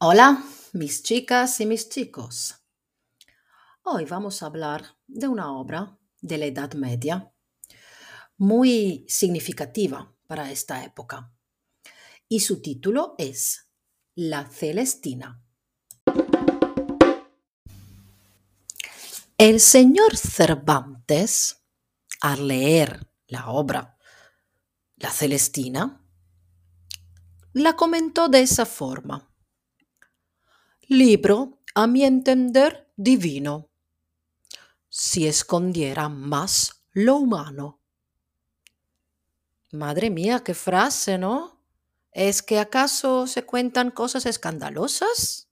Hola, mis chicas y mis chicos. Hoy vamos a hablar de una obra de la Edad Media muy significativa para esta época y su título es La Celestina. El señor Cervantes, al leer la obra La Celestina, la comentó de esa forma. Libro, a mi entender, divino, si escondiera más lo humano. Madre mía, qué frase, ¿no? ¿Es que acaso se cuentan cosas escandalosas?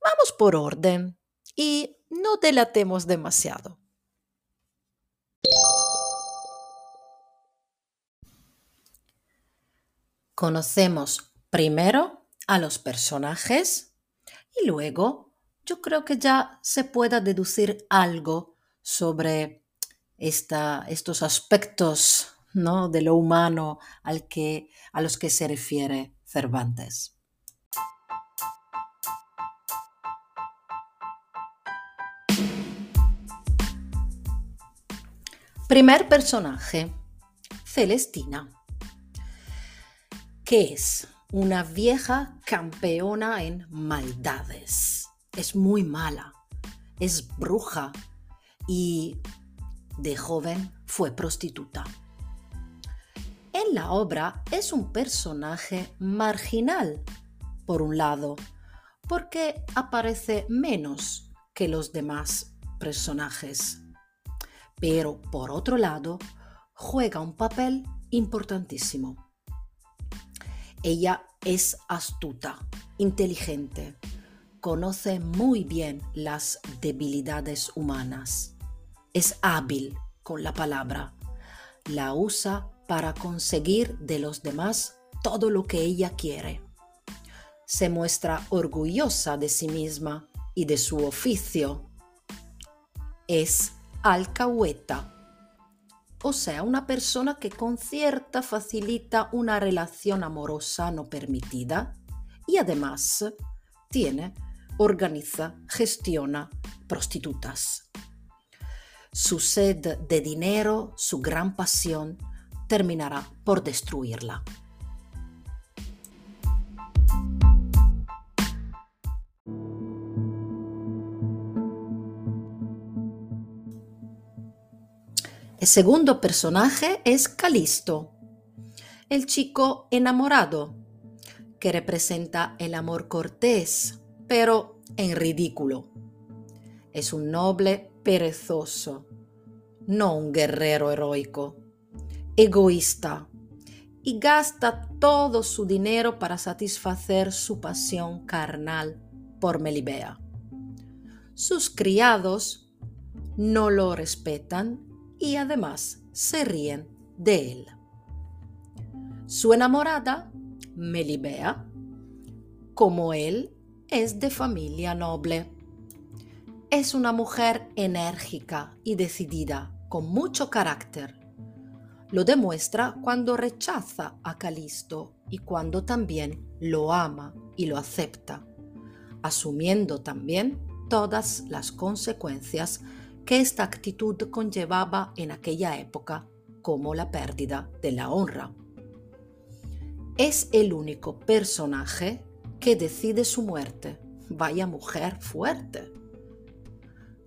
Vamos por orden y no delatemos demasiado. Conocemos primero a los personajes y luego yo creo que ya se pueda deducir algo sobre esta, estos aspectos ¿no? de lo humano al que, a los que se refiere Cervantes. Primer personaje, Celestina. ¿Qué es? Una vieja campeona en maldades. Es muy mala, es bruja y de joven fue prostituta. En la obra es un personaje marginal, por un lado, porque aparece menos que los demás personajes, pero por otro lado juega un papel importantísimo. Ella es astuta, inteligente, conoce muy bien las debilidades humanas, es hábil con la palabra, la usa para conseguir de los demás todo lo que ella quiere. Se muestra orgullosa de sí misma y de su oficio. Es alcahueta o sea, una persona que concierta, facilita una relación amorosa no permitida y además tiene, organiza, gestiona prostitutas. Su sed de dinero, su gran pasión, terminará por destruirla. El segundo personaje es Calisto, el chico enamorado, que representa el amor cortés, pero en ridículo. Es un noble perezoso, no un guerrero heroico, egoísta, y gasta todo su dinero para satisfacer su pasión carnal por Melibea. Sus criados no lo respetan y además se ríen de él. Su enamorada, Melibea, como él, es de familia noble. Es una mujer enérgica y decidida, con mucho carácter. Lo demuestra cuando rechaza a Calisto y cuando también lo ama y lo acepta, asumiendo también todas las consecuencias que esta actitud conllevaba en aquella época como la pérdida de la honra. Es el único personaje que decide su muerte. Vaya mujer fuerte.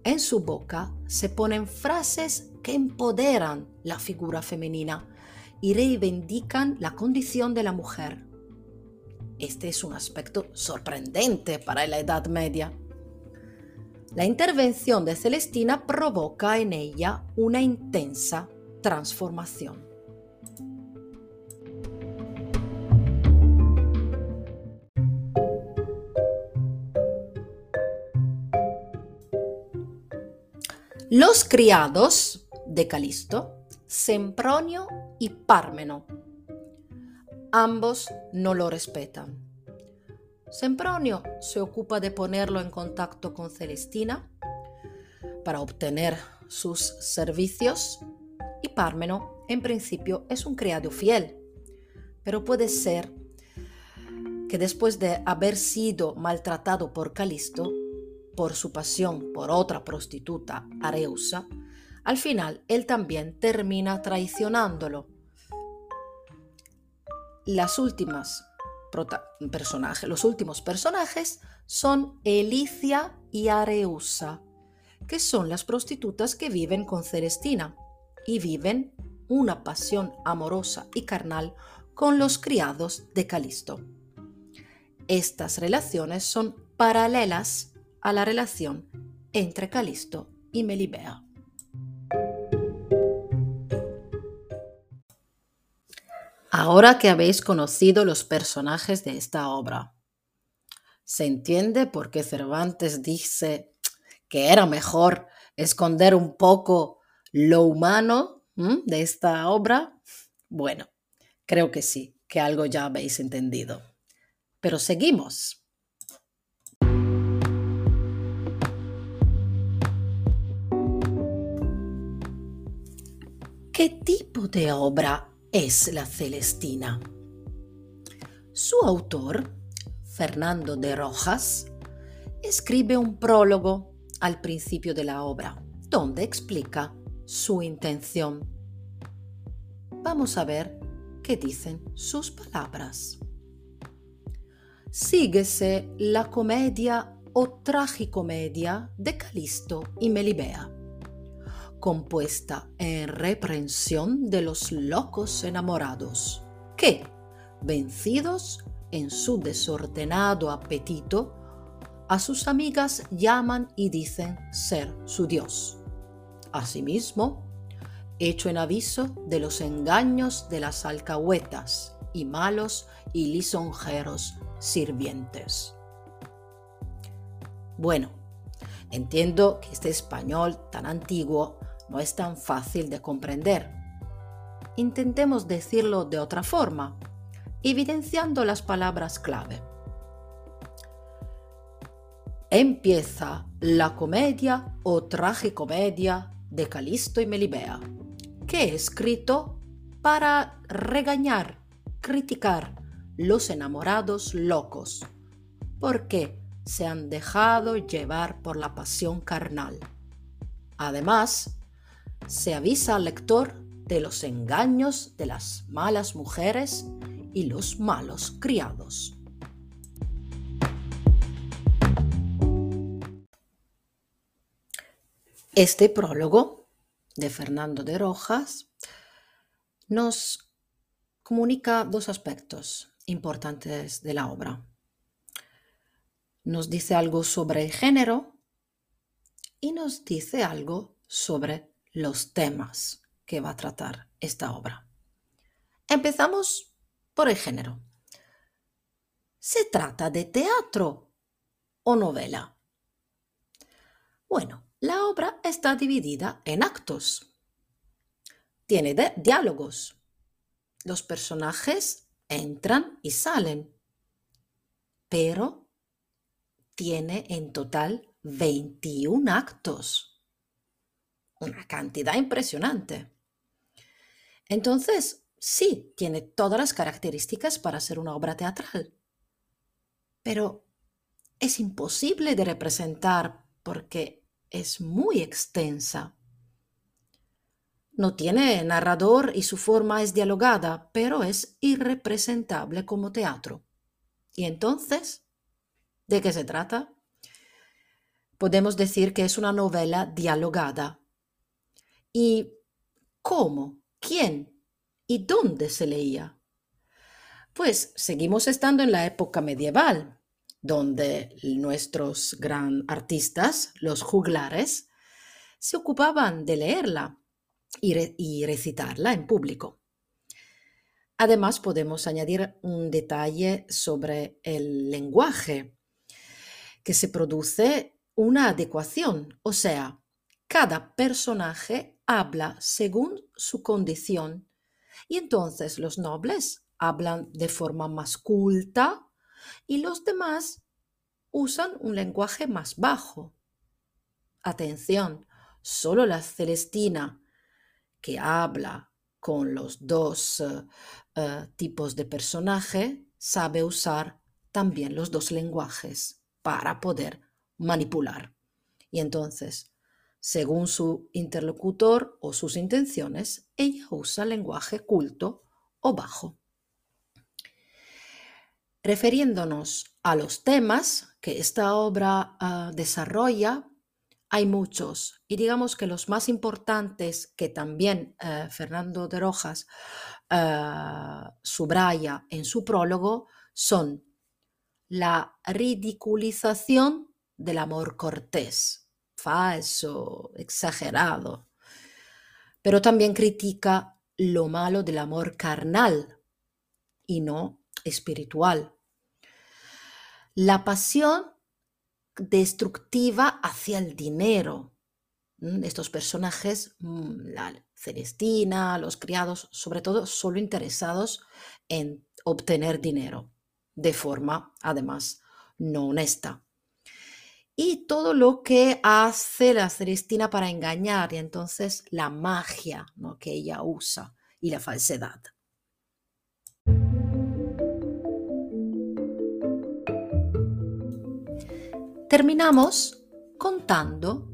En su boca se ponen frases que empoderan la figura femenina y reivindican la condición de la mujer. Este es un aspecto sorprendente para la Edad Media. La intervención de Celestina provoca en ella una intensa transformación. Los criados de Calisto, Sempronio y Pármeno, ambos no lo respetan Sempronio se ocupa de ponerlo en contacto con Celestina para obtener sus servicios y Pármeno en principio es un criado fiel, pero puede ser que después de haber sido maltratado por Calisto, por su pasión por otra prostituta, Areusa, al final él también termina traicionándolo. Las últimas personajes, los últimos personajes son Elicia y Areusa, que son las prostitutas que viven con Celestina y viven una pasión amorosa y carnal con los criados de Calisto. Estas relaciones son paralelas a la relación entre Calisto y Melibea. Ahora que habéis conocido los personajes de esta obra, se entiende por qué Cervantes dice que era mejor esconder un poco lo humano de esta obra. Bueno, creo que sí, que algo ya habéis entendido. Pero seguimos. ¿Qué tipo de obra es la Celestina? Su autor Fernando de Rojas, escribe un prólogo al principio de la obra, donde explica su intención. Vamos a ver qué dicen sus palabras. Síguese la comedia o tragicomedia de Calisto y Melibea, compuesta en reprensión de los locos enamorados, que, vencidos, en su desordenado apetito, a sus amigas llaman y dicen ser su Dios. Asimismo, hecho en aviso de los engaños de las alcahuetas y malos y lisonjeros sirvientes. Bueno, entiendo que este español tan antiguo no es tan fácil de comprender. Intentemos decirlo de otra forma evidenciando las palabras clave. Empieza la comedia o tragicomedia de Calisto y Melibea, que he escrito para regañar, criticar los enamorados locos, porque se han dejado llevar por la pasión carnal. Además, se avisa al lector de los engaños de las malas mujeres y los malos criados. Este prólogo de Fernando de Rojas nos comunica dos aspectos importantes de la obra. Nos dice algo sobre el género y nos dice algo sobre los temas que va a tratar esta obra. Empezamos por el género. ¿Se trata de teatro o novela? Bueno, la obra está dividida en actos. Tiene diálogos. Los personajes entran y salen. Pero tiene en total 21 actos. Una cantidad impresionante. Entonces, sí, tiene todas las características para ser una obra teatral. Pero es imposible de representar porque es muy extensa. No tiene narrador y su forma es dialogada, pero es irrepresentable como teatro. ¿Y entonces? ¿De qué se trata? Podemos decir que es una novela dialogada. ¿Y cómo? ¿Quién ¿Y dónde se leía? Pues seguimos estando en la época medieval, donde nuestros gran artistas, los juglares, se ocupaban de leerla y, recitarla en público. Además, podemos añadir un detalle sobre el lenguaje, que se produce una adecuación, o sea, cada personaje habla según su condición y entonces los nobles hablan de forma más culta y los demás usan un lenguaje más bajo. Atención, solo la Celestina, que habla con los dos eh, eh, tipos de personaje, sabe usar también los dos lenguajes para poder manipular. Y entonces, según su interlocutor o sus intenciones, ella usa lenguaje culto o bajo. Refiriéndonos a los temas que esta obra ah, desarrolla, hay muchos y digamos que los más importantes que también eh, Fernando de Rojas eh, subraya en su prólogo son la ridiculización del amor cortés, falso, exagerado, pero también critica lo malo del amor carnal y no espiritual. La pasión destructiva hacia el dinero. Estos personajes, mm, la Celestina, los criados, sobre todo, solo interesados en obtener dinero, de forma, además, no honesta. Y todo lo que hace la Celestina para engañar, y entonces la magia ¿no? que ella usa y la falsedad. Terminamos contando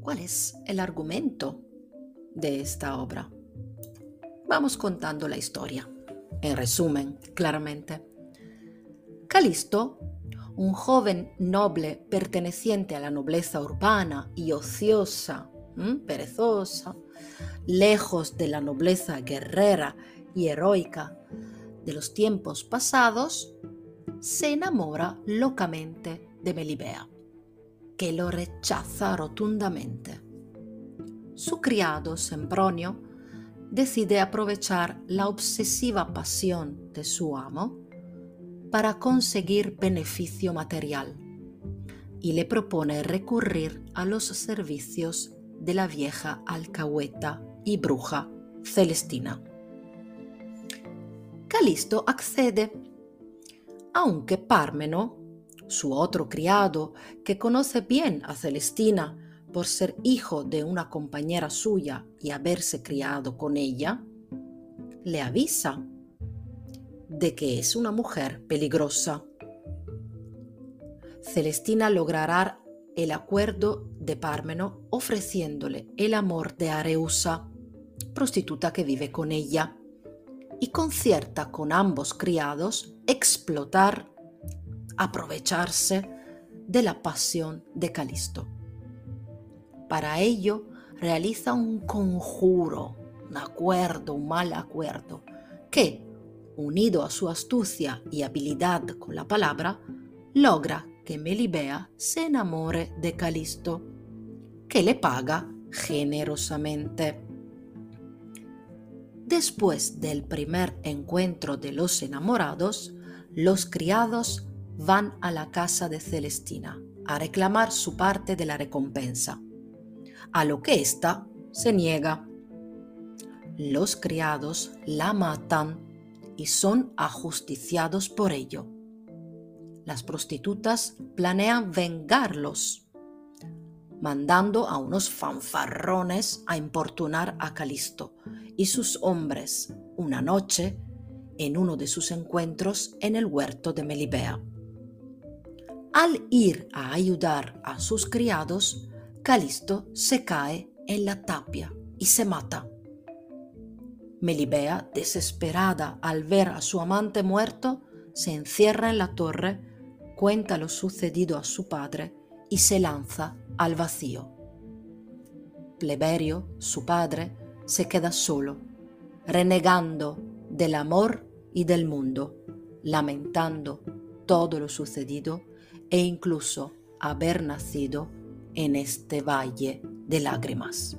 cuál es el argumento de esta obra. Vamos contando la historia. En resumen, claramente. Calisto, un joven noble perteneciente a la nobleza urbana y ociosa, perezosa, lejos de la nobleza guerrera y heroica de los tiempos pasados, se enamora locamente de Melibea que lo rechaza rotundamente. Su criado, Sempronio, decide aprovechar la obsesiva pasión de su amo para conseguir beneficio material y le propone recurrir a los servicios de la vieja alcahueta y bruja Celestina. Calisto accede, aunque Pármeno su otro criado, que conoce bien a Celestina por ser hijo de una compañera suya y haberse criado con ella, le avisa de que es una mujer peligrosa. Celestina logrará el acuerdo de Pármeno ofreciéndole el amor de Areusa, prostituta que vive con ella, y concierta con ambos criados explotar aprovecharse de la pasión de Calisto. Para ello realiza un conjuro, un acuerdo, un mal acuerdo, que, unido a su astucia y habilidad con la palabra, logra que Melibea se enamore de Calisto, que le paga generosamente. Después del primer encuentro de los enamorados, los criados van a la casa de Celestina a reclamar su parte de la recompensa, a lo que ésta se niega. Los criados la matan y son ajusticiados por ello. Las prostitutas planean vengarlos, mandando a unos fanfarrones a importunar a Calisto y sus hombres una noche en uno de sus encuentros en el huerto de Melibea. Al ir a ayudar a sus criados, Calisto se cae en la tapia y se mata. Melibea, desesperada al ver a su amante muerto, se encierra en la torre, cuenta lo sucedido a su padre y se lanza al vacío. Pleberio, su padre, se queda solo, renegando del amor y del mundo, lamentando todo lo sucedido e incluso haber nacido en este valle de lágrimas.